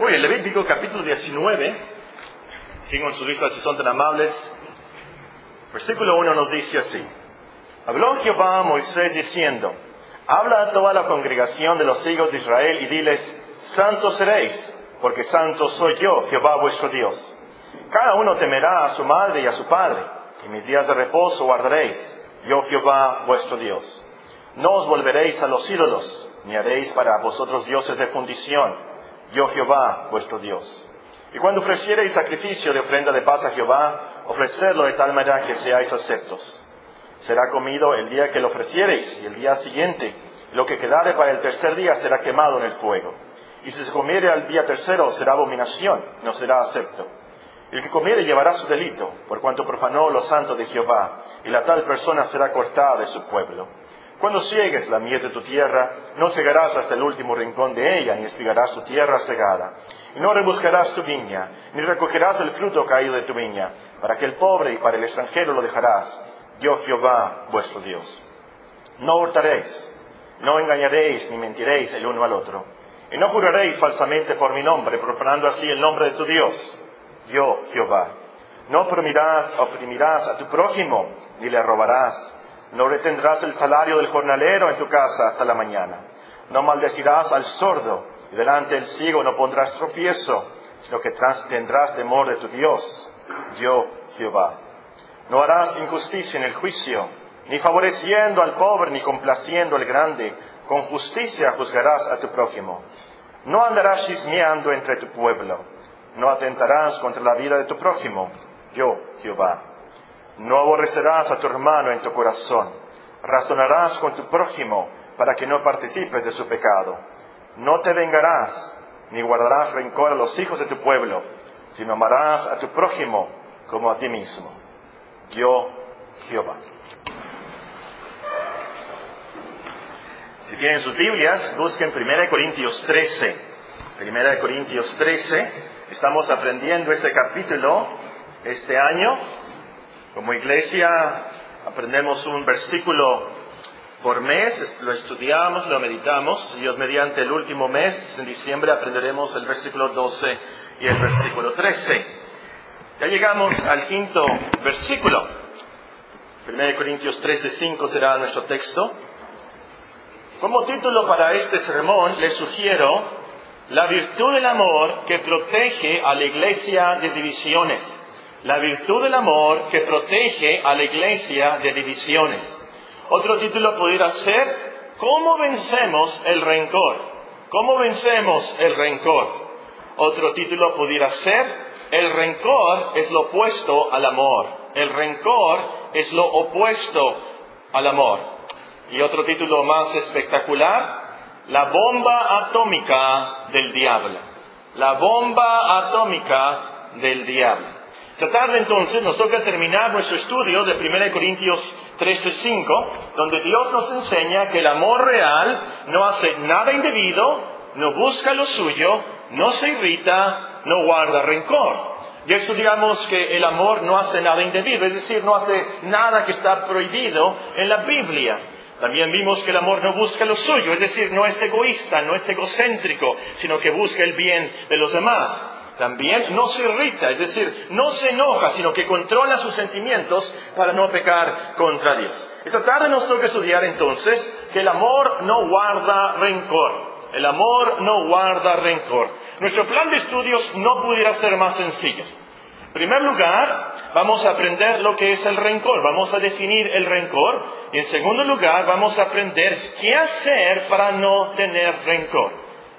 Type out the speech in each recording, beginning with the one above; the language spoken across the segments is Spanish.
Hoy el Levítico capítulo 19, sigo en sus listas si son tan amables, versículo 1 nos dice así, habló Jehová a Moisés diciendo, habla a toda la congregación de los hijos de Israel y diles, santos seréis, porque santo soy yo, Jehová vuestro Dios. Cada uno temerá a su madre y a su padre, y mis días de reposo guardaréis, yo Jehová vuestro Dios. No os volveréis a los ídolos, ni haréis para vosotros dioses de fundición, yo Jehová vuestro Dios. Y cuando ofreciereis sacrificio de ofrenda de paz a Jehová, ofrecedlo de tal manera que seáis aceptos. Será comido el día que lo ofreciereis, y el día siguiente, lo que quedare para el tercer día será quemado en el fuego. Y si se comiere al día tercero será abominación, no será acepto. El que comiere llevará su delito, por cuanto profanó los santos de Jehová, y la tal persona será cortada de su pueblo. Cuando ciegues la mies de tu tierra, no cegarás hasta el último rincón de ella, ni espigarás tu tierra cegada. Y no rebuscarás tu viña, ni recogerás el fruto caído de tu viña, para que el pobre y para el extranjero lo dejarás. Yo Jehová, vuestro Dios. No hurtaréis, no engañaréis, ni mentiréis el uno al otro. Y no juraréis falsamente por mi nombre, profanando así el nombre de tu Dios. Yo Jehová. No oprimirás, oprimirás a tu prójimo, ni le robarás no retendrás el salario del jornalero en tu casa hasta la mañana. No maldecirás al sordo, y delante del ciego no pondrás tropiezo, sino que tendrás temor de tu Dios, yo Jehová. No harás injusticia en el juicio, ni favoreciendo al pobre, ni complaciendo al grande. Con justicia juzgarás a tu prójimo. No andarás chismeando entre tu pueblo. No atentarás contra la vida de tu prójimo, yo Jehová. No aborrecerás a tu hermano en tu corazón. Razonarás con tu prójimo para que no participes de su pecado. No te vengarás, ni guardarás rencor a los hijos de tu pueblo, sino amarás a tu prójimo como a ti mismo. Yo, Jehová. Si tienen sus Biblias, busquen 1 Corintios 13. 1 Corintios 13. Estamos aprendiendo este capítulo este año como iglesia aprendemos un versículo por mes, lo estudiamos, lo meditamos. Dios mediante el último mes, en diciembre, aprenderemos el versículo 12 y el versículo 13. Ya llegamos al quinto versículo. 1 Corintios 13, 5 será nuestro texto. Como título para este sermón les sugiero la virtud del amor que protege a la iglesia de divisiones la virtud del amor que protege a la iglesia de divisiones. Otro título pudiera ser, ¿cómo vencemos el rencor? ¿Cómo vencemos el rencor? Otro título pudiera ser, el rencor es lo opuesto al amor. El rencor es lo opuesto al amor. Y otro título más espectacular, la bomba atómica del diablo. La bomba atómica del diablo. Tarde entonces nos toca terminar nuestro estudio de 1 Corintios 3.5, donde Dios nos enseña que el amor real no hace nada indebido, no busca lo suyo, no se irrita, no guarda rencor. Ya estudiamos que el amor no hace nada indebido, es decir, no hace nada que está prohibido en la Biblia. También vimos que el amor no busca lo suyo, es decir, no es egoísta, no es egocéntrico, sino que busca el bien de los demás. También no se irrita, es decir, no se enoja, sino que controla sus sentimientos para no pecar contra Dios. Esta tarde nos toca estudiar entonces que el amor no guarda rencor. El amor no guarda rencor. Nuestro plan de estudios no pudiera ser más sencillo. En primer lugar, vamos a aprender lo que es el rencor, vamos a definir el rencor. Y en segundo lugar, vamos a aprender qué hacer para no tener rencor.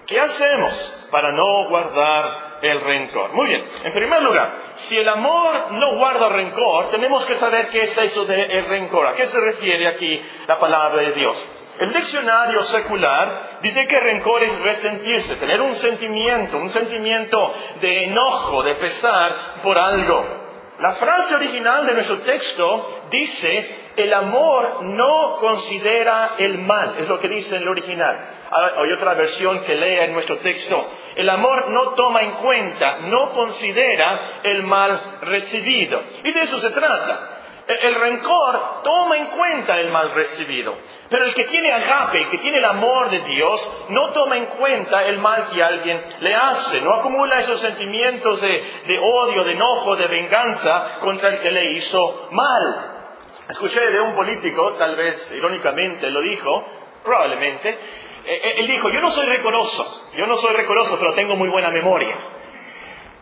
¿Qué hacemos para no guardar el rencor. Muy bien, en primer lugar, si el amor no guarda rencor, tenemos que saber qué es eso de rencor. ¿A qué se refiere aquí la palabra de Dios? El diccionario secular dice que rencor es resentirse, tener un sentimiento, un sentimiento de enojo, de pesar por algo. La frase original de nuestro texto dice, el amor no considera el mal, es lo que dice en el original. Hay otra versión que lea en nuestro texto. El amor no toma en cuenta, no considera el mal recibido. Y de eso se trata. El rencor toma en cuenta el mal recibido. Pero el que tiene agape, el que tiene el amor de Dios, no toma en cuenta el mal que alguien le hace. No acumula esos sentimientos de, odio, de enojo, de venganza contra el que le hizo mal. Escuché de un político, tal vez irónicamente lo dijo, probablemente, él dijo, yo no soy recoroso, yo no soy recoroso, pero tengo muy buena memoria.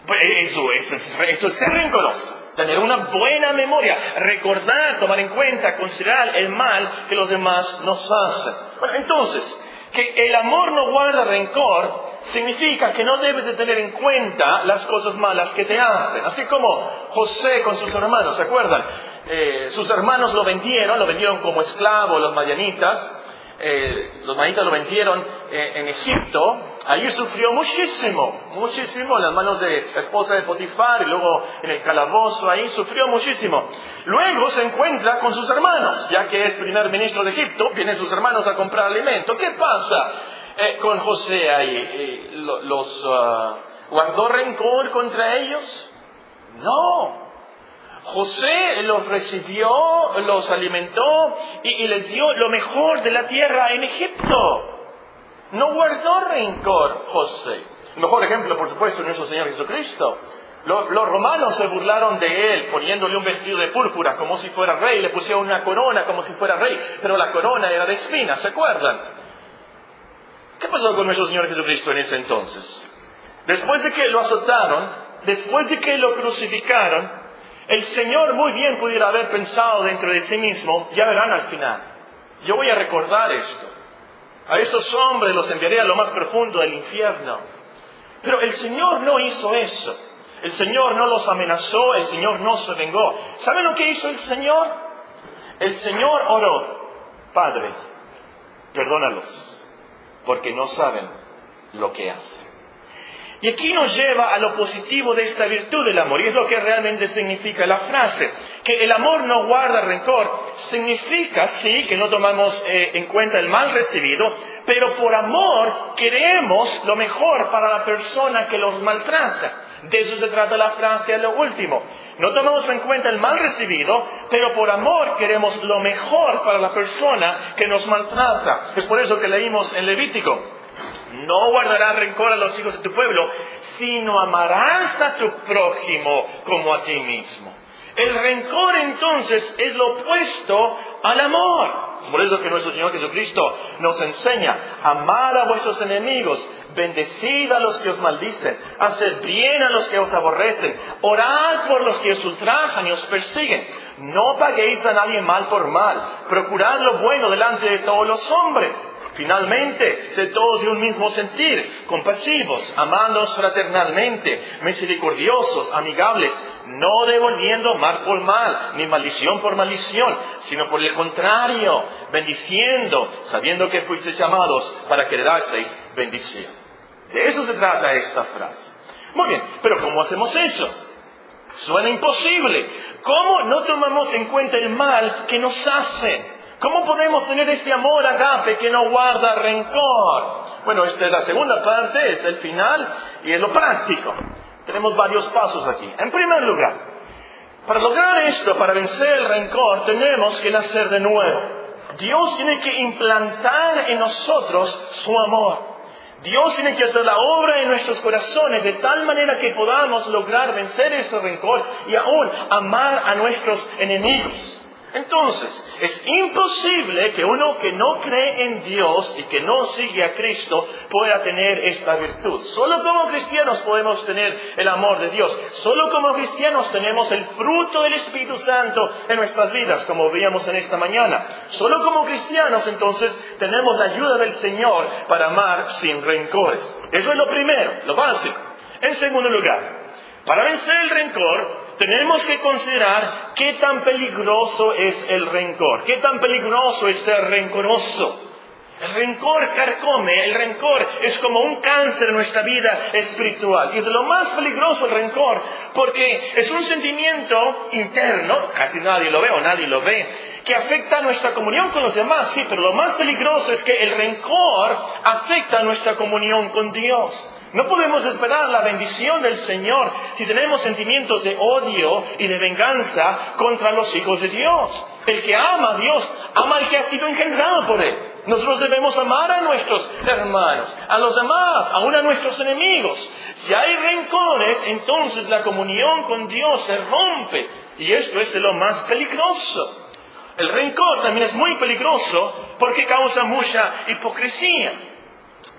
Pues, eso, eso, eso es ser rencoroso tener una buena memoria, recordar, tomar en cuenta, considerar el mal que los demás nos hacen. Bueno, entonces, que el amor no guarda rencor significa que no debes de tener en cuenta las cosas malas que te hacen. Así como José con sus hermanos, ¿se acuerdan? Eh, sus hermanos lo vendieron, lo vendieron como esclavo los mayanitas, eh, los manitas lo vendieron eh, en Egipto, allí sufrió muchísimo, muchísimo en las manos de la esposa de Potifar y luego en el calabozo ahí sufrió muchísimo. Luego se encuentra con sus hermanos, ya que es primer ministro de Egipto, vienen sus hermanos a comprar alimento. ¿Qué pasa eh, con José ahí? ¿Los ah, guardó rencor contra ellos? No, José los recibió, los alimentó y, les dio lo mejor de la tierra en Egipto. No guardó rencor José. El mejor ejemplo, por supuesto, es nuestro Señor Jesucristo. Los, los, romanos se burlaron de él poniéndole un vestido de púrpura como si fuera rey, le pusieron una corona como si fuera rey, pero la corona era de espinas, ¿se acuerdan? ¿Qué pasó con nuestro Señor Jesucristo en ese entonces? Después de que lo azotaron, después de que lo crucificaron, el Señor muy bien pudiera haber pensado dentro de sí mismo, ya verán al final, yo voy a recordar esto. A estos hombres los enviaré a lo más profundo del infierno. Pero el Señor no hizo eso. El Señor no los amenazó, el Señor no se vengó. ¿Saben lo que hizo el Señor? El Señor oró, Padre, perdónalos, porque no saben lo que hacen. Y aquí nos lleva a lo positivo de esta virtud del amor, y es lo que realmente significa la frase, que el amor no guarda rencor, significa, sí, que no tomamos eh, en cuenta el mal recibido, pero por amor queremos lo mejor para la persona que los maltrata. De eso se trata la frase a lo último. No tomamos en cuenta el mal recibido, pero por amor queremos lo mejor para la persona que nos maltrata. Es por eso que leímos en Levítico, no guardarás rencor a los hijos de tu pueblo, sino amarás a tu prójimo como a ti mismo. El rencor entonces es lo opuesto al amor. Por eso que nuestro Señor Jesucristo nos enseña, amar a vuestros enemigos, bendecid a los que os maldicen, hacer bien a los que os aborrecen, orad por los que os ultrajan y os persiguen. No paguéis a nadie mal por mal, procurad lo bueno delante de todos los hombres Finalmente, sé todos de un mismo sentir, compasivos, amándonos fraternalmente, misericordiosos, amigables, no devolviendo mal por mal, ni maldición por maldición, sino por el contrario, bendiciendo, sabiendo que fuisteis llamados para que heredaseis bendición. De eso se trata esta frase. Muy bien, pero ¿cómo hacemos eso? Suena imposible. ¿Cómo no tomamos en cuenta el mal que nos hacen? ¿Cómo podemos tener este amor agape que no guarda rencor? Bueno, esta es la segunda parte, es el final y es lo práctico. Tenemos varios pasos aquí. En primer lugar, para lograr esto, para vencer el rencor, tenemos que nacer de nuevo. Dios tiene que implantar en nosotros su amor. Dios tiene que hacer la obra en nuestros corazones de tal manera que podamos lograr vencer ese rencor y aún amar a nuestros enemigos. Entonces, es imposible que uno que no cree en Dios y que no sigue a Cristo pueda tener esta virtud. Solo como cristianos podemos tener el amor de Dios. Solo como cristianos tenemos el fruto del Espíritu Santo en nuestras vidas, como veíamos en esta mañana. Solo como cristianos entonces tenemos la ayuda del Señor para amar sin rencores. Eso es lo primero, lo básico. En segundo lugar, para vencer el rencor, tenemos que considerar qué tan peligroso es el rencor, qué tan peligroso es ser rencoroso. El rencor carcome, el rencor es como un cáncer en nuestra vida espiritual. Y es lo más peligroso el rencor, porque es un sentimiento interno, casi nadie lo ve o nadie lo ve, que afecta nuestra comunión con los demás, sí, pero lo más peligroso es que el rencor afecta nuestra comunión con Dios. No podemos esperar la bendición del Señor si tenemos sentimientos de odio y de venganza contra los hijos de Dios. El que ama a Dios, ama al que ha sido engendrado por Él. Nosotros debemos amar a nuestros hermanos, a los demás, aún a nuestros enemigos. Si hay rencores, entonces la comunión con Dios se rompe. Y esto es lo más peligroso. El rencor también es muy peligroso porque causa mucha hipocresía.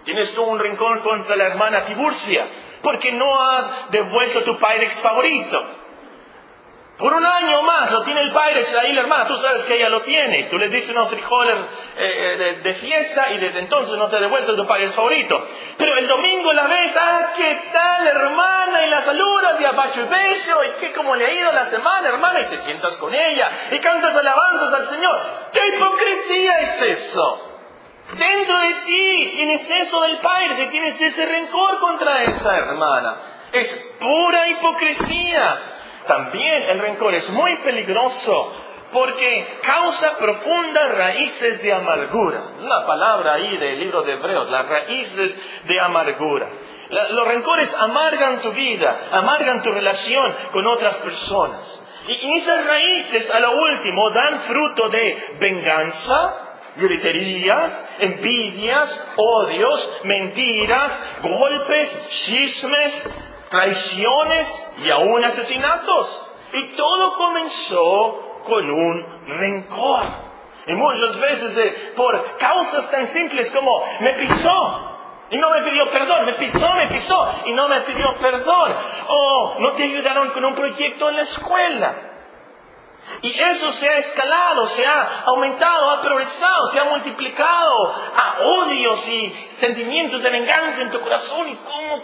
Tienes tú un rencor contra la hermana Tiburcia porque no ha devuelto tu Pyrex favorito. Por un año más lo tiene el Pyrex ahí la hermana, tú sabes que ella lo tiene. Tú le dices unos frijoles eh, de, fiesta y desde entonces no te ha devuelto tu Pyrex favorito. Pero el domingo la ves, ah, ¿qué tal hermana? Y la saludas y abajo el beso y qué como le ha ido la semana hermana y te sientas con ella y cantas alabanzas al Señor. ¿Qué hipocresía es eso? Dentro de ti tienes eso del Padre, tienes ese rencor contra esa hermana. Es pura hipocresía. También el rencor es muy peligroso porque causa profundas raíces de amargura. La palabra ahí del libro de Hebreos, las raíces de amargura. los rencores amargan tu vida, amargan tu relación con otras personas. Y esas raíces, a lo último, dan fruto de venganza, griterías, envidias, odios, mentiras, golpes, chismes, traiciones y aún asesinatos. Y todo comenzó con un rencor. Y muchas veces eh, por causas tan simples como me pisó y no me pidió perdón, me pisó, me pisó y no me pidió perdón. O no te ayudaron con un proyecto en la escuela. Y eso se ha escalado, se ha aumentado, ha progresado, se ha multiplicado a odios y sentimientos de venganza en tu corazón. ¿Y cómo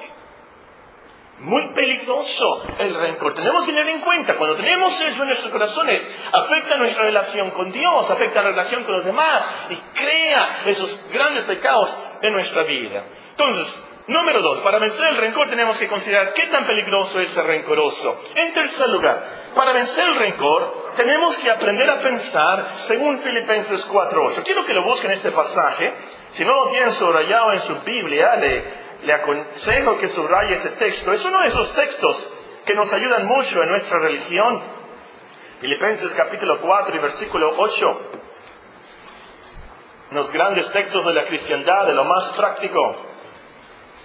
muy peligroso el rencor. Tenemos que tener en cuenta, cuando tenemos eso en nuestros corazones, afecta nuestra relación con Dios, afecta la relación con los demás y crea esos grandes pecados en nuestra vida. Entonces, número dos, para vencer el rencor tenemos que considerar qué tan peligroso es el rencoroso. En tercer lugar, para vencer el rencor tenemos que aprender a pensar según Filipenses 4.8. Quiero que lo busquen este pasaje. Si no lo tienen subrayado en su Biblia, le le aconsejo que subraye ese texto. Es uno de esos textos que nos ayudan mucho en nuestra religión. Filipenses capítulo 4 y versículo 8. Los grandes textos de la cristiandad, de lo más práctico.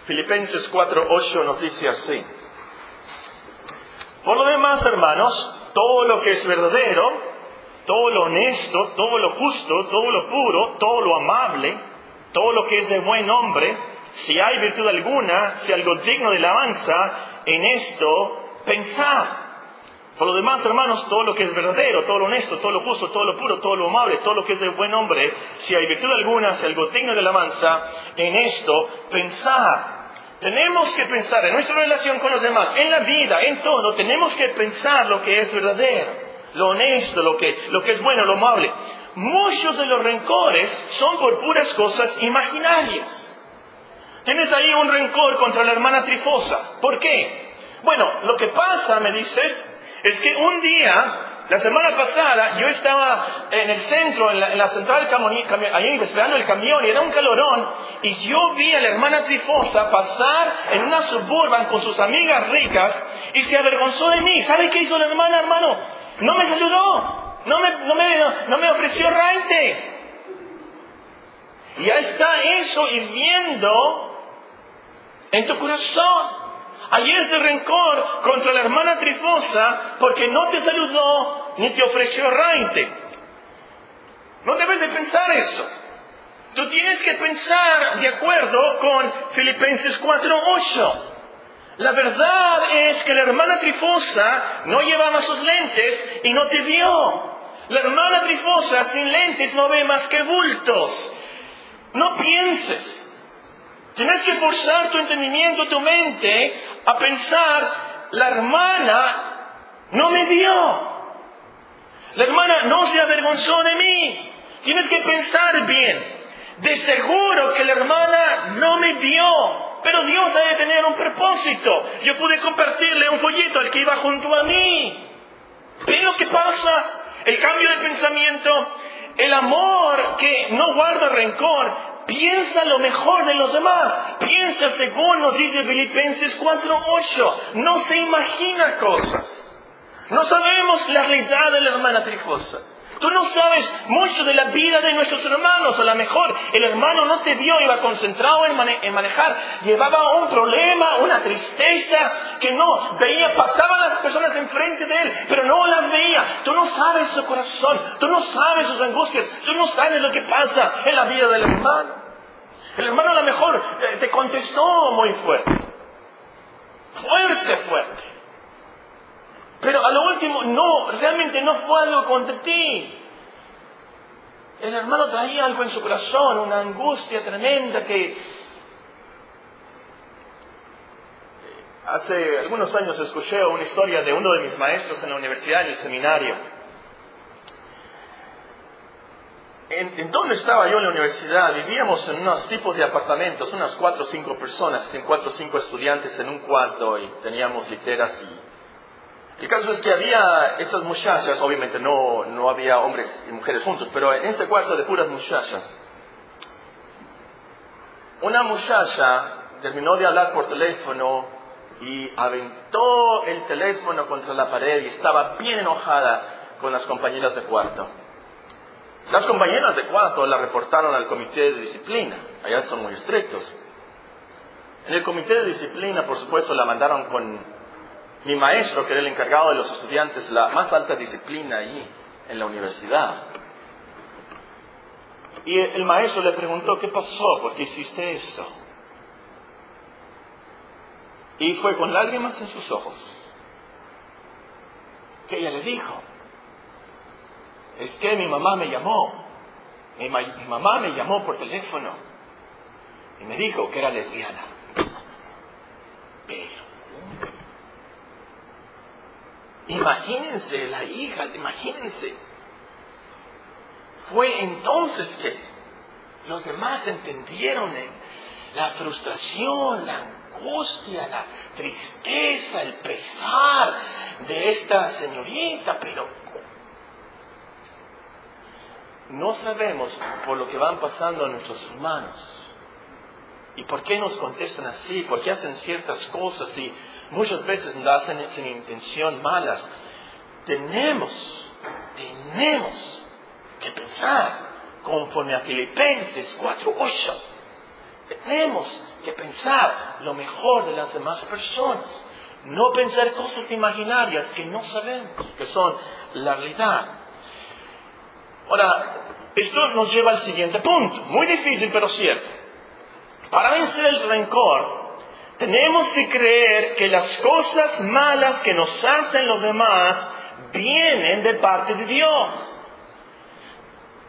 Filipenses 4, 8 nos dice así. Por lo demás, hermanos, todo lo que es verdadero, todo lo honesto, todo lo justo, todo lo puro, todo lo amable, todo lo que es de buen nombre, si hay virtud alguna, si algo digno de alabanza, en esto pensad. Por lo demás, hermanos, todo lo que es verdadero, todo lo honesto, todo lo justo, todo lo puro, todo lo amable, todo lo que es de buen hombre, si hay virtud alguna, si algo digno de alabanza, en esto pensad. Tenemos que pensar en nuestra relación con los demás, en la vida, en todo, tenemos que pensar lo que es verdadero, lo honesto, lo que, lo que es bueno, lo amable. Muchos de los rencores son por puras cosas imaginarias. Tienes ahí un rencor contra la hermana Trifosa. ¿Por qué? Bueno, lo que pasa, me dices, es que un día, la semana pasada, yo estaba en el centro, en la, central, ahí esperando el camión, y era un calorón, y yo vi a la hermana Trifosa pasar en una suburban con sus amigas ricas, y se avergonzó de mí. ¿Sabe qué hizo la hermana, hermano? No me saludó, no me, no me, no me ofreció raite. Ya está eso hirviendo en tu corazón. Hay ese rencor contra la hermana Trifosa porque no te saludó ni te ofreció rainte. No debes de pensar eso. Tú tienes que pensar de acuerdo con Filipenses 4.8. La verdad es que la hermana Trifosa no llevaba sus lentes y no te vio. La hermana Trifosa sin lentes no ve más que bultos. No pienses. Tienes que forzar tu entendimiento, tu mente, a pensar, la hermana no me vio. La hermana no se avergonzó de mí. Tienes que pensar bien. De seguro que la hermana no me vio. Pero Dios ha de tener un propósito. Yo pude compartirle un folleto al que iba junto a mí. ¿Ven lo que pasa? El cambio de pensamiento, el amor que no guarda rencor, Piensa lo mejor de los demás. Piensa según nos dice Filipenses 4.8. No se imagina cosas. No sabemos la realidad de la hermana Trifosa. Tú no sabes mucho de la vida de nuestros hermanos. A lo mejor el hermano no te vio, iba concentrado en, manejar. Llevaba un problema, una tristeza que no veía. Pasaban las personas enfrente de él, pero no las veía. Tú no sabes su corazón. Tú no sabes sus angustias. Tú no sabes lo que pasa en la vida del hermano. El hermano a lo mejor eh, te contestó muy fuerte. Fuerte, fuerte. Pero a lo último, no, realmente no fue algo contra ti. El hermano traía algo en su corazón, una angustia tremenda que hace algunos años escuché una historia de uno de mis maestros en la universidad, en el seminario. En, en, donde estaba yo en la universidad, vivíamos en unos tipos de apartamentos, unas cuatro o cinco personas, en cuatro o cinco estudiantes en un cuarto y teníamos literas y el caso es que había estas muchachas, obviamente no, no había hombres y mujeres juntos, pero en este cuarto de puras muchachas, una muchacha terminó de hablar por teléfono y aventó el teléfono contra la pared y estaba bien enojada con las compañeras de cuarto. Las compañeras de cuarto la reportaron al comité de disciplina, allá son muy estrictos. En el comité de disciplina, por supuesto, la mandaron con mi maestro, que era el encargado de los estudiantes, la más alta disciplina ahí en la universidad. Y el maestro le preguntó, ¿qué pasó? ¿Por qué hiciste esto? Y fue con lágrimas en sus ojos que ella le dijo, es que mi mamá me llamó, mi mamá me llamó por teléfono y me dijo que era lesbiana. Pero Imagínense, la hija, imagínense. Fue entonces que los demás entendieron la frustración, la angustia, la tristeza, el pesar de esta señorita, pero no sabemos por lo que van pasando nuestros hermanos. ¿Y por qué nos contestan así? ¿Por qué hacen ciertas cosas y muchas veces lo hacen sin intención malas. Tenemos, tenemos que pensar conforme a Filipenses 4.8. Tenemos que pensar lo mejor de las demás personas. No pensar cosas imaginarias que no sabemos, que son la realidad. Ahora, esto nos lleva al siguiente punto, muy difícil pero cierto. Para vencer el rencor, tenemos que creer que las cosas malas que nos hacen los demás vienen de parte de Dios.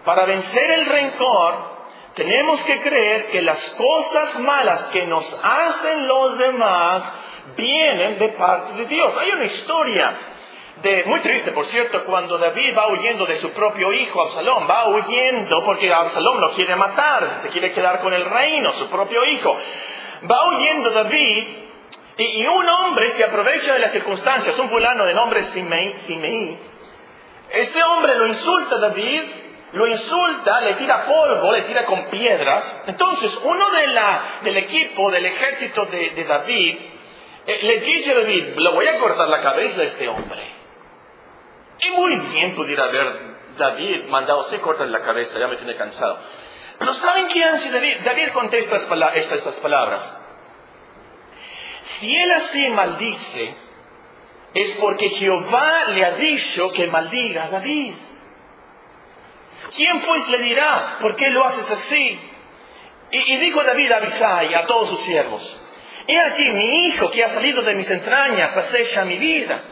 Para vencer el rencor, tenemos que creer que las cosas malas que nos hacen los demás vienen de parte de Dios. Hay una historia muy triste, por cierto, cuando David va huyendo de su propio hijo Absalón, va huyendo porque Absalón lo quiere matar, se quiere quedar con el reino, su propio hijo va huyendo David y, un hombre se aprovecha de las circunstancias, un fulano de nombre Simei, Este hombre lo insulta a David, lo insulta, le tira polvo, le tira con piedras. Entonces, uno de la, del equipo, del ejército de, David, eh, le dice a David, le voy a cortar la cabeza a este hombre. Y muy bien pudiera haber David mandado, se corta la cabeza, ya me tiene cansado. Pero ¿saben qué hace David? David contesta estas palabras. Si él así maldice, es porque Jehová le ha dicho que maldiga a David. ¿Quién pues le dirá, por qué lo haces así? Y, dijo David a Abisai, a todos sus siervos, he aquí mi hijo que ha salido de mis entrañas acecha mi vida.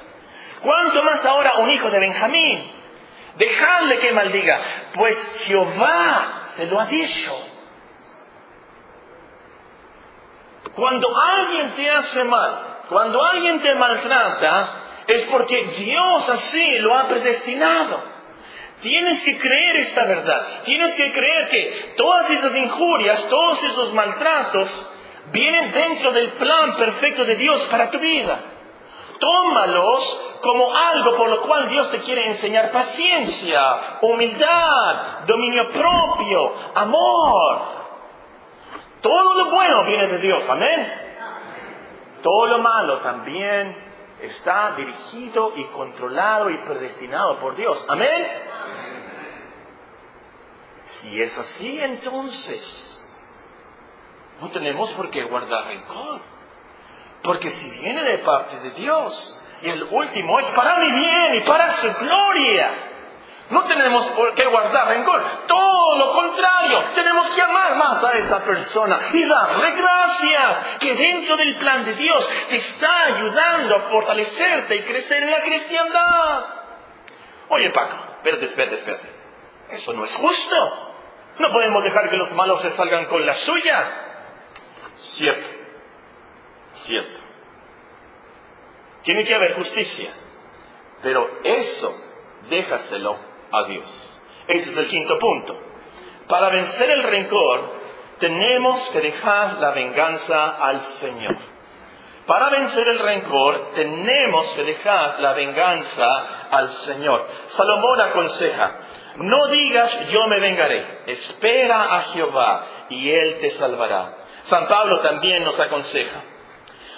¿Cuánto más ahora un hijo de Benjamín? Dejadle que maldiga, pues Jehová se lo ha dicho. Cuando alguien te hace mal, cuando alguien te maltrata, es porque Dios así lo ha predestinado. Tienes que creer esta verdad. Tienes que creer que todas esas injurias, todos esos maltratos, vienen dentro del plan perfecto de Dios para tu vida. Tómalos como algo por lo cual Dios te quiere enseñar paciencia, humildad, dominio propio, amor. Todo lo bueno viene de Dios, amén. Todo lo malo también está dirigido y controlado y predestinado por Dios, amén. Si es así, entonces no tenemos por qué guardar rencor. Porque si viene de parte de Dios, y el último es para mi bien y para su gloria, no tenemos qué guardar rencor. Todo lo contrario, tenemos que amar más a esa persona y darle gracias que dentro del plan de Dios te está ayudando a fortalecerte y crecer en la cristiandad. Oye Paco, espérate, espérate, espérate. Eso no es justo. No podemos dejar que los malos se salgan con la suya. Cierto, cierto. Tiene que haber justicia, pero eso déjaselo a Dios. Ese es el quinto punto. Para vencer el rencor, tenemos que dejar la venganza al Señor. Para vencer el rencor, tenemos que dejar la venganza al Señor. Salomón aconseja, no digas yo me vengaré, espera a Jehová y Él te salvará. San Pablo también nos aconseja,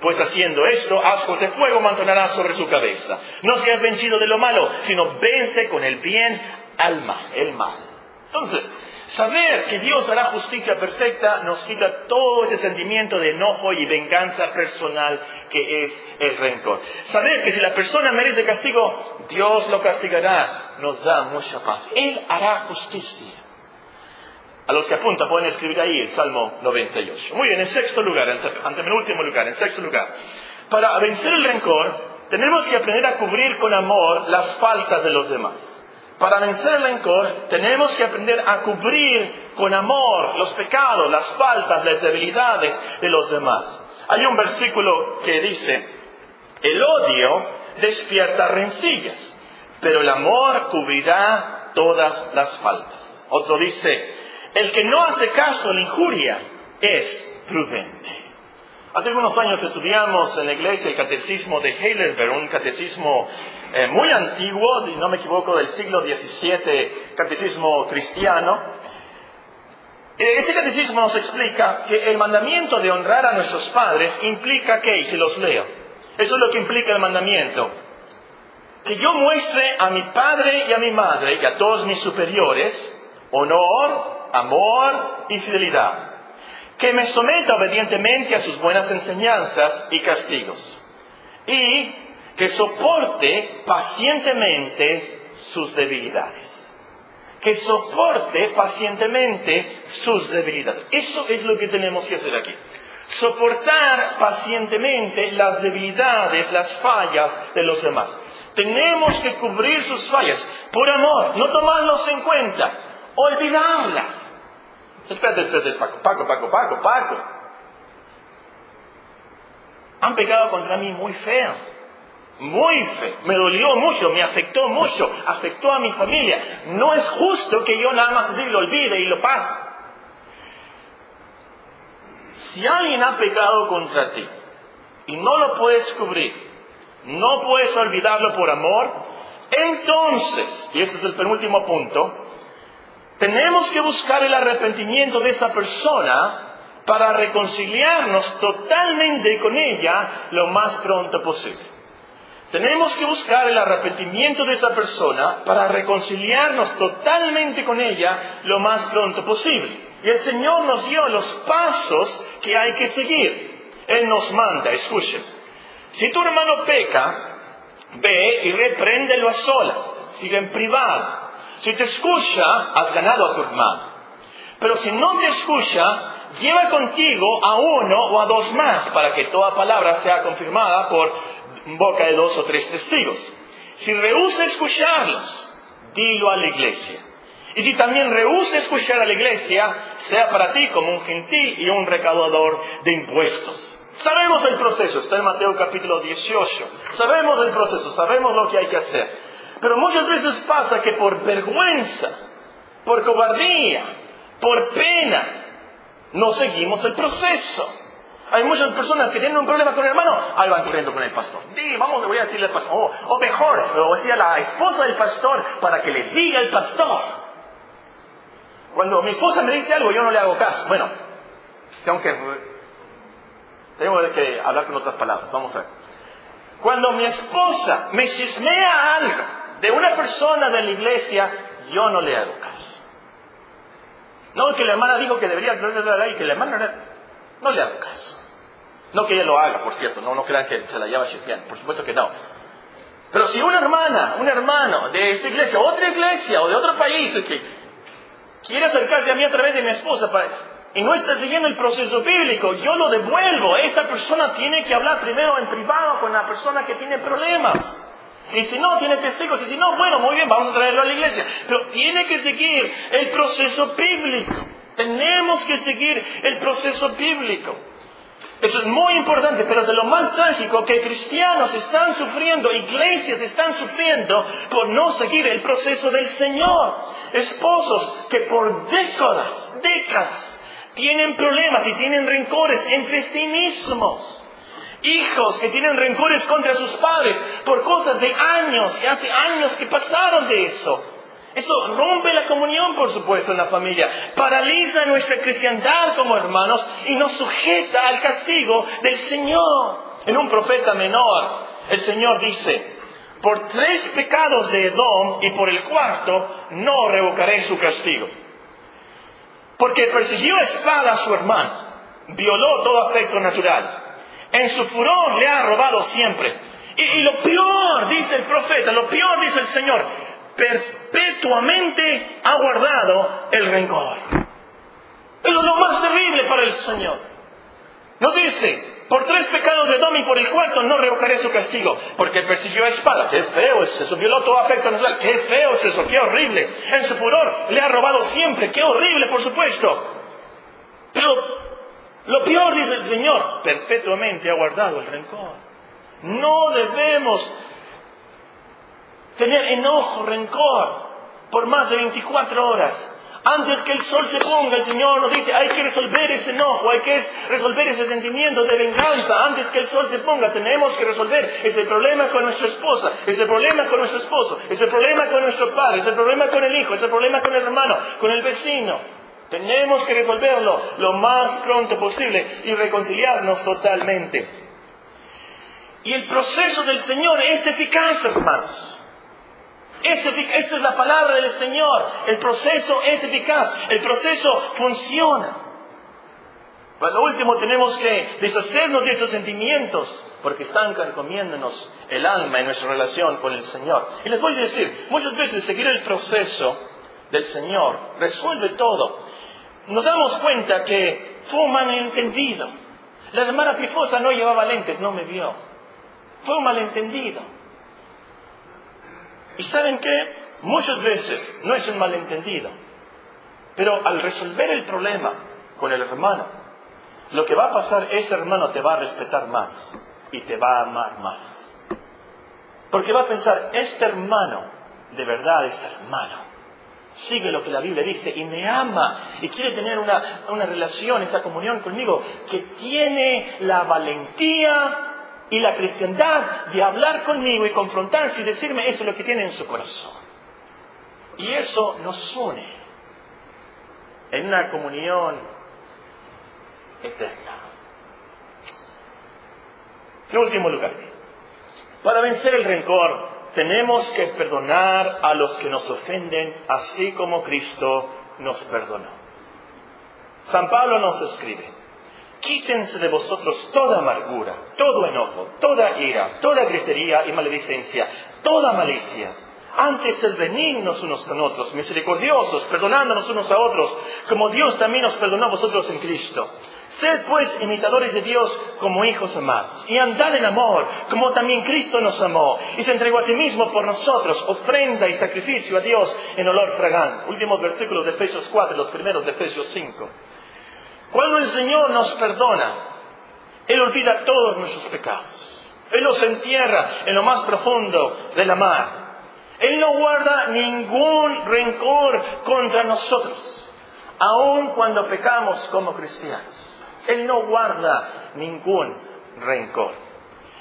pues haciendo esto, ascos de fuego mantonarás sobre su cabeza. No seas vencido de lo malo, sino vence con el bien al mal, el mal. Entonces, saber que Dios hará justicia perfecta nos quita todo ese sentimiento de enojo y venganza personal que es el rencor. Saber que si la persona merece castigo, Dios lo castigará, nos da mucha paz. Él hará justicia. A los que apuntan pueden escribir ahí el Salmo 98. Muy bien, en sexto lugar, ante, el último lugar, en sexto lugar. Para vencer el rencor, tenemos que aprender a cubrir con amor las faltas de los demás. Para vencer el rencor, tenemos que aprender a cubrir con amor los pecados, las faltas, las debilidades de los demás. Hay un versículo que dice, el odio despierta rencillas, pero el amor cubrirá todas las faltas. Otro dice, el que no hace caso a la injuria es prudente. Hace algunos años estudiamos en la iglesia el catecismo de Heidelberg, un catecismo eh, muy antiguo, no me equivoco, del siglo XVII, catecismo cristiano. Este catecismo nos explica que el mandamiento de honrar a nuestros padres implica que, y se los leo, eso es lo que implica el mandamiento, que yo muestre a mi padre y a mi madre y a todos mis superiores honor, amor y fidelidad, que me someta obedientemente a sus buenas enseñanzas y castigos, y que soporte pacientemente sus debilidades. Que soporte pacientemente sus debilidades. Eso es lo que tenemos que hacer aquí. Soportar pacientemente las debilidades, las fallas de los demás. Tenemos que cubrir sus fallas por amor, no tomarlos en cuenta, olvidarlas. Espérate, espérate, Paco, Paco, Paco, Paco, Paco. Han pecado contra mí muy feo. Muy feo. Me dolió mucho, me afectó mucho, afectó a mi familia. No es justo que yo nada más lo olvide y lo pase. Si alguien ha pecado contra ti y no lo puedes cubrir, no puedes olvidarlo por amor, entonces, y este es el penúltimo punto, tenemos que buscar el arrepentimiento de esa persona para reconciliarnos totalmente con ella lo más pronto posible. Tenemos que buscar el arrepentimiento de esa persona para reconciliarnos totalmente con ella lo más pronto posible. Y el Señor nos dio los pasos que hay que seguir. Él nos manda, escuchen. Si tu hermano peca, ve y repréndelo a solas, sigue en privado si te escucha, has ganado a tu hermano. Pero si no te escucha, lleva contigo a uno o a dos más para que toda palabra sea confirmada por boca de dos o tres testigos. Si rehúsa escucharlos, dilo a la iglesia. Y si también rehúsa escuchar a la iglesia, sea para ti como un gentil y un recaudador de impuestos. Sabemos el proceso, está en Mateo capítulo 18. Sabemos el proceso, sabemos lo que hay que hacer. Pero muchas veces pasa que por vergüenza, por cobardía, por pena, no seguimos el proceso. Hay muchas personas que tienen un problema con el hermano, ahí van corriendo con el pastor. Di, vamos, le voy a decirle al pastor. O, mejor, le voy a decir a la esposa del pastor para que le diga al pastor. Cuando mi esposa me dice algo, yo no le hago caso. Bueno, tengo que, tengo que hablar con otras palabras. Vamos a ver. Cuando mi esposa me chismea algo de una persona de la iglesia, yo no le hago caso. No, que la hermana dijo que debería y que la hermana no le hago caso. No que ella lo haga, por cierto, no, no crean que se la lleva chismeando, por supuesto que no. Pero si una hermana, un hermano de esta iglesia, otra iglesia o de otro país que quiere acercarse a mí a través de mi esposa y no está siguiendo el proceso bíblico, yo lo devuelvo. Esta persona tiene que hablar primero en privado con la persona que tiene problemas. Y si no, tiene testigos. Y si no, bueno, muy bien, vamos a traerlo a la iglesia. Pero tiene que seguir el proceso bíblico. Tenemos que seguir el proceso bíblico. Eso es muy importante, pero de lo más trágico que cristianos están sufriendo, iglesias están sufriendo por no seguir el proceso del Señor. Esposos que por décadas, décadas, tienen problemas y tienen rencores entre sí mismos. Hijos que tienen rencores contra sus padres por cosas de años, que hace años que pasaron de eso. Eso rompe la comunión, por supuesto, en la familia. Paraliza nuestra cristiandad como hermanos y nos sujeta al castigo del Señor. En un profeta menor, el Señor dice, por tres pecados de Edom y por el cuarto no revocaré su castigo. Porque persiguió espada a su hermano, violó todo afecto natural. En su furor le ha robado siempre. Y, lo peor, dice el profeta, lo peor, dice el Señor, perpetuamente ha guardado el rencor. Es lo más terrible para el Señor. Nos dice, por tres pecados de Domi, por el cuarto no revocaré su castigo, porque persiguió a espada. Qué feo es eso, violó todo afecto natural. Qué feo es eso, qué horrible. En su furor le ha robado siempre, qué horrible, por supuesto. Pero lo peor, dice el Señor, perpetuamente ha guardado el rencor. No debemos tener enojo, rencor, por más de 24 horas. Antes que el sol se ponga, el Señor nos dice, hay que resolver ese enojo, hay que resolver ese sentimiento de venganza. Antes que el sol se ponga, tenemos que resolver ese problema con nuestra esposa, ese problema con nuestro esposo, ese problema con nuestro padre, ese problema con el hijo, ese problema con el hermano, con el vecino. Tenemos que resolverlo lo más pronto posible y reconciliarnos totalmente. Y el proceso del Señor es eficaz, hermanos. Esta es la palabra del Señor. El proceso es eficaz. El proceso funciona. Para lo último tenemos que deshacernos de esos sentimientos porque están carcomiéndonos el alma en nuestra relación con el Señor. Y les voy a decir, muchas veces seguir el proceso del Señor resuelve todo. Nos damos cuenta que fue un malentendido. La hermana Pifosa no llevaba lentes, no me vio. Fue un malentendido. Y saben qué? Muchas veces no es un malentendido, pero al resolver el problema con el hermano, lo que va a pasar, ese hermano te va a respetar más y te va a amar más. Porque va a pensar, este hermano de verdad es hermano. Sigue lo que la Biblia dice y me ama y quiere tener una, una relación, esa comunión conmigo, que tiene la valentía y la cristiandad de hablar conmigo y confrontarse y decirme eso es lo que tiene en su corazón. Y eso nos une en una comunión eterna. En último lugar, para vencer el rencor tenemos que perdonar a los que nos ofenden así como Cristo nos perdonó. San Pablo nos escribe, Quítense de vosotros toda amargura, todo enojo, toda ira, toda gritería y maledicencia, toda malicia. Antes el benignos unos con otros, misericordiosos, perdonándonos unos a otros, como Dios también nos perdonó a vosotros en Cristo. Sed pues imitadores de Dios como hijos amados, y andad en amor, como también Cristo nos amó, y se entregó a sí mismo por nosotros, ofrenda y sacrificio a Dios en olor fragante. Últimos versículos de Efesios 4, los primeros de Efesios 5. Cuando el Señor nos perdona, Él olvida todos nuestros pecados. Él los entierra en lo más profundo de la mar. Él no guarda ningún rencor contra nosotros, aun cuando pecamos como cristianos. Él no guarda ningún rencor.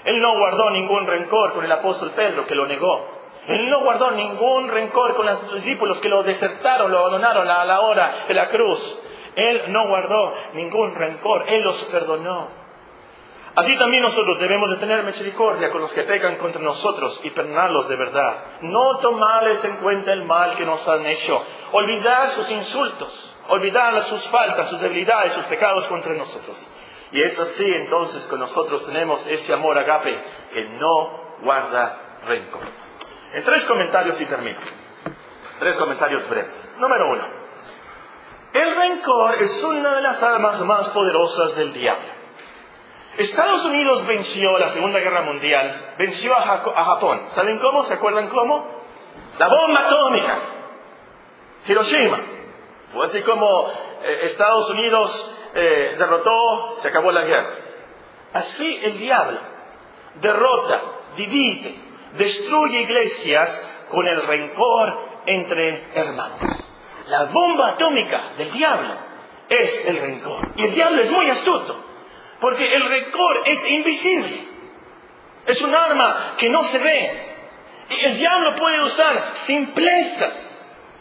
Él no guardó ningún rencor con el apóstol Pedro, que lo negó. Él no guardó ningún rencor con los discípulos que lo desertaron, lo abandonaron a la hora de la cruz. Él no guardó ningún rencor, Él los perdonó. Así también nosotros debemos de tener misericordia con los que pecan contra nosotros y perdonarlos de verdad. No tomarles en cuenta el mal que nos han hecho. Olvidar sus insultos, olvidar sus faltas, sus debilidades, sus pecados contra nosotros. Y es así entonces que nosotros tenemos ese amor agape que no guarda rencor. En tres comentarios y termino. Tres comentarios breves. Número uno. El rencor es una de las armas más poderosas del diablo. Estados Unidos venció la Segunda Guerra Mundial, venció a, Japón. ¿Saben cómo? ¿Se acuerdan cómo? La bomba atómica. Hiroshima. Así como eh, Estados Unidos eh, derrotó, se acabó la guerra. Así el diablo derrota, divide, destruye iglesias con el rencor entre hermanos. La bomba atómica del diablo es el rencor. Y el diablo es muy astuto. Porque el rencor es invisible. Es un arma que no se ve. Y el diablo puede usar simplezas.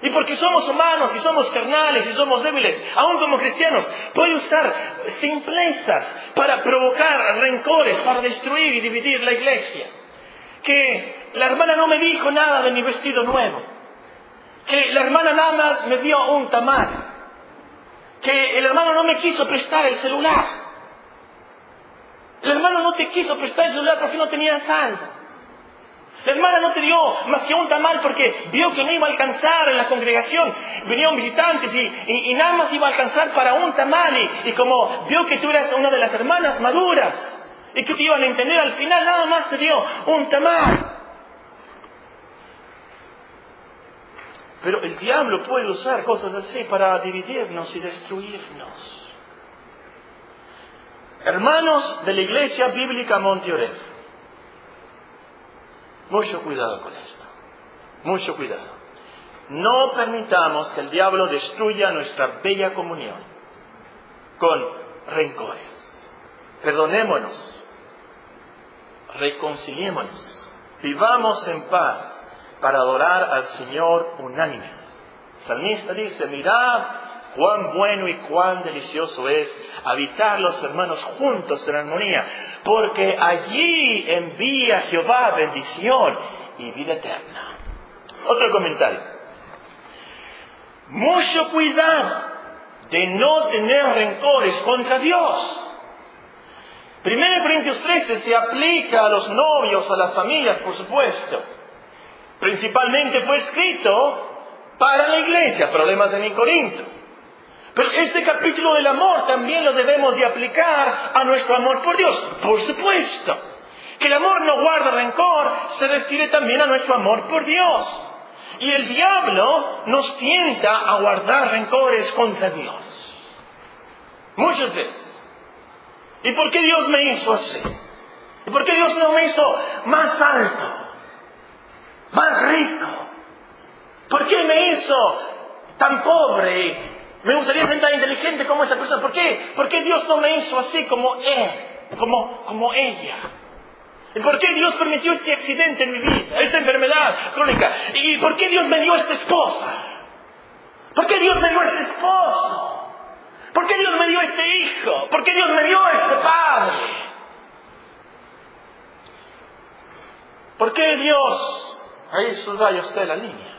Y porque somos humanos y somos carnales y somos débiles, aún como cristianos, puede usar simplezas para provocar rencores, para destruir y dividir la iglesia. Que la hermana no me dijo nada de mi vestido nuevo. Que la hermana nada me dio un tamal. Que el hermano no me quiso prestar el celular. El hermano no te quiso prestar el celular porque no tenía saldo. La hermana no te dio más que un tamal porque vio que no iba a alcanzar en la congregación. Venían visitantes y, nada más iba a alcanzar para un tamal. Y, como vio que tú eras una de las hermanas maduras y que te iban a entender al final, nada más te dio un tamal. Pero el diablo puede usar cosas así para dividirnos y destruirnos. Hermanos de la Iglesia Bíblica Monte mucho cuidado con esto, mucho cuidado. No permitamos que el diablo destruya nuestra bella comunión con rencores. Perdonémonos, reconciliémonos, vivamos en paz para adorar al Señor unánimes. Salmista dice, mirad cuán bueno y cuán delicioso es habitar los hermanos juntos en armonía, porque allí envía Jehová bendición y vida eterna. Otro comentario. Mucho cuidado de no tener rencores contra Dios. 1 Corintios 13 se aplica a los novios, a las familias, por supuesto. Principalmente fue escrito para la iglesia, problemas en Corinto. Pero este capítulo del amor también lo debemos de aplicar a nuestro amor por Dios. Por supuesto. Que el amor no guarda rencor se refiere también a nuestro amor por Dios. Y el diablo nos tienta a guardar rencores contra Dios. Muchas veces. ¿Y por qué Dios me hizo así? ¿Y por qué Dios no me hizo más alto? Más rico? ¿Por qué me hizo tan pobre me gustaría ser inteligente como esa persona. ¿Por qué? ¿Por qué Dios no me hizo así como él, como, como ella? ¿Y por qué Dios permitió este accidente en mi vida, esta enfermedad crónica? ¿Y por qué Dios me dio esta esposa? ¿Por qué Dios me dio este esposo? ¿Por qué Dios me dio este hijo? ¿Por qué Dios me dio este padre? ¿Por qué Dios? Ahí subraya usted la línea.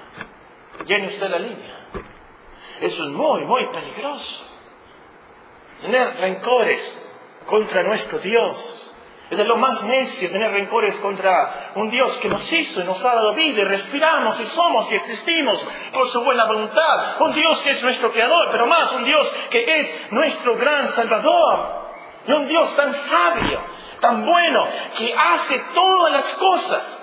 Llene usted la línea. Eso es muy, muy peligroso. Tener rencores contra nuestro Dios. Es de lo más necio tener rencores contra un Dios que nos hizo y nos ha dado vida y respiramos y somos y existimos por su buena voluntad. Un Dios que es nuestro creador, pero más un Dios que es nuestro gran Salvador. Y un Dios tan sabio, tan bueno, que hace todas las cosas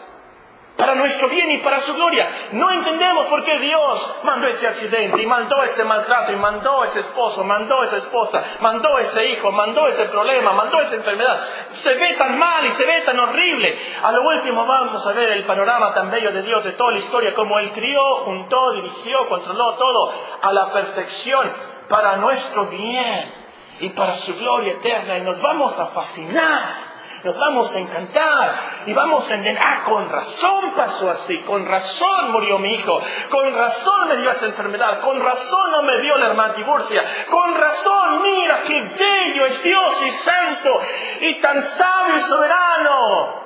para nuestro bien y para su gloria. No entendemos por qué Dios mandó ese accidente y mandó ese maltrato y mandó ese esposo, mandó esa esposa, mandó ese hijo, mandó ese problema, mandó esa enfermedad. Se ve tan mal y se ve tan horrible. A lo último vamos a ver el panorama tan bello de Dios, de toda la historia, como Él crió, juntó, dirigió, controló todo a la perfección para nuestro bien y para su gloria eterna. Y nos vamos a fascinar nos vamos a encantar y vamos a entender, ah, con razón pasó así, con razón murió mi hijo, con razón me dio esa enfermedad, con razón no me dio la hermana divorcia, con razón, mira qué bello es Dios y santo y tan sabio y soberano.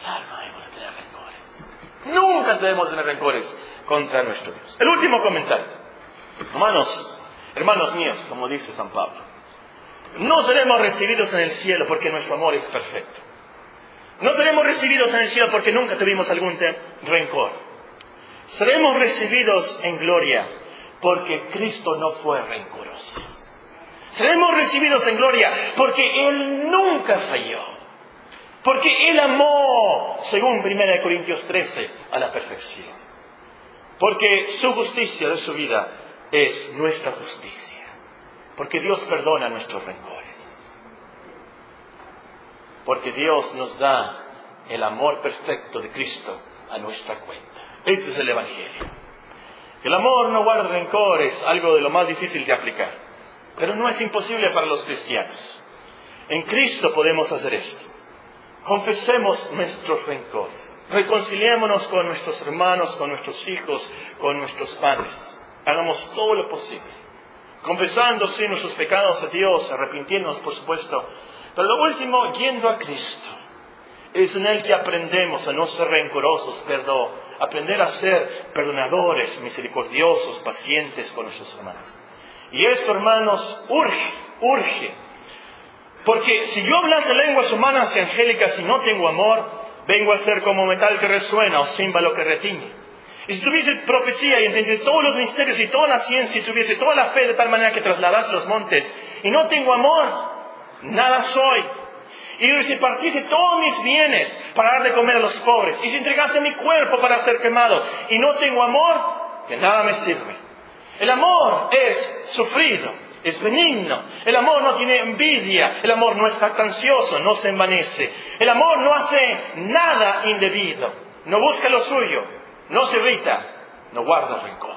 Claro, no debemos tener rencores. Nunca debemos tener rencores contra nuestro Dios. El último comentario. Hermanos, hermanos míos, como dice San Pablo. No seremos recibidos en el cielo porque nuestro amor es perfecto. No seremos recibidos en el cielo porque nunca tuvimos algún rencor. Seremos recibidos en gloria porque Cristo no fue rencoroso. Seremos recibidos en gloria porque Él nunca falló. Porque Él amó, según 1 Corintios 13, a la perfección. Porque su justicia de su vida es nuestra justicia. Porque Dios perdona nuestros rencores. Porque Dios nos da el amor perfecto de Cristo a nuestra cuenta. Ese es el Evangelio. El amor no guarda rencores, algo de lo más difícil de aplicar. Pero no es imposible para los cristianos. En Cristo podemos hacer esto. Confesemos nuestros rencores. Reconciliémonos con nuestros hermanos, con nuestros hijos, con nuestros padres. Hagamos todo lo posible confesando nuestros pecados a Dios, arrepintiéndonos, por supuesto. Pero lo último, yendo a Cristo. Es en Él que aprendemos a no ser rencorosos, perdón, aprender a ser perdonadores, misericordiosos, pacientes con nuestros hermanos. Y esto, hermanos, urge, urge. Porque si yo hablase lenguas humanas y angélicas y no tengo amor, vengo a ser como metal que resuena o címbalo que retiñe. Y si tuviese profecía y entendiese todos los misterios y toda la ciencia y tuviese toda la fe de tal manera que trasladase los montes y no tengo amor, nada soy. Y si partiese todos mis bienes para dar de comer a los pobres y si entregase mi cuerpo para ser quemado y no tengo amor, que nada me sirve. El amor es sufrido, es benigno. El amor no tiene envidia. El amor no es jactancioso, no se envanece. El amor no hace nada indebido. No busca lo suyo, no se irrita, no guarda rencor.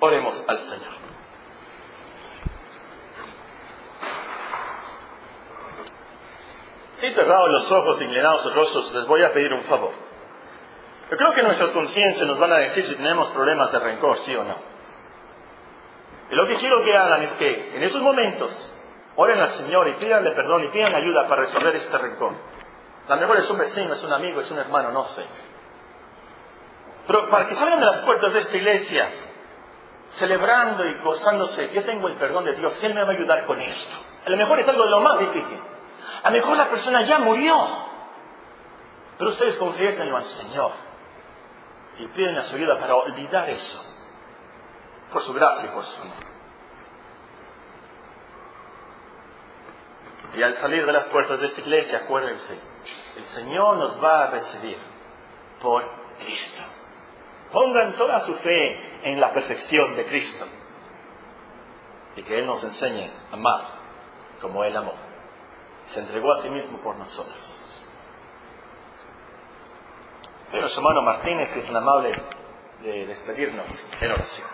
Oremos al Señor. Si cerrados los ojos, inclinados los rostros, les voy a pedir un favor. Yo creo que nuestras conciencias nos van a decir si tenemos problemas de rencor, sí o no. Y lo que quiero que hagan es que en esos momentos oren al Señor y pídanle perdón y pidan ayuda para resolver este rencor. A lo mejor es un vecino, es un amigo, es un hermano, no sé. Pero para que salgan de las puertas de esta iglesia, celebrando y gozándose, yo tengo el perdón de Dios, Él me va a ayudar con esto. A lo mejor es algo de lo más difícil. A lo mejor la persona ya murió. Pero ustedes confiésenlo al Señor y piden su ayuda para olvidar eso. Por su gracia y por su amor. Y al salir de las puertas de esta iglesia, acuérdense, el Señor nos va a recibir por Cristo. Pongan toda su fe en la perfección de Cristo y que Él nos enseñe a amar como Él amó. Se entregó a sí mismo por nosotros. Pero hermano Martínez es tan amable de despedirnos en oración.